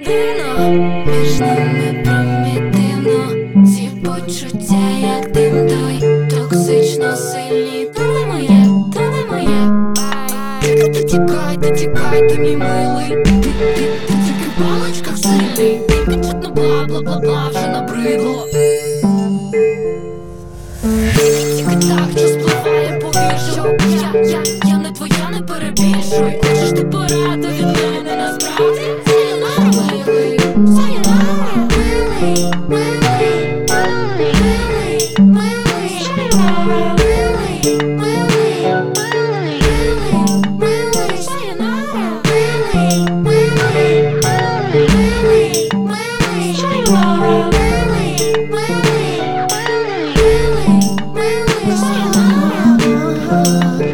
Нежно, нежно Не тікай ти мій милий. Ти, в ти тільки в паличках Чутно бла, бла, бла, бла, вже набридло. Тільки, так, що спливає повіжу Я, я, я не твоя, не перебіжуй Хочеш ти пораду love.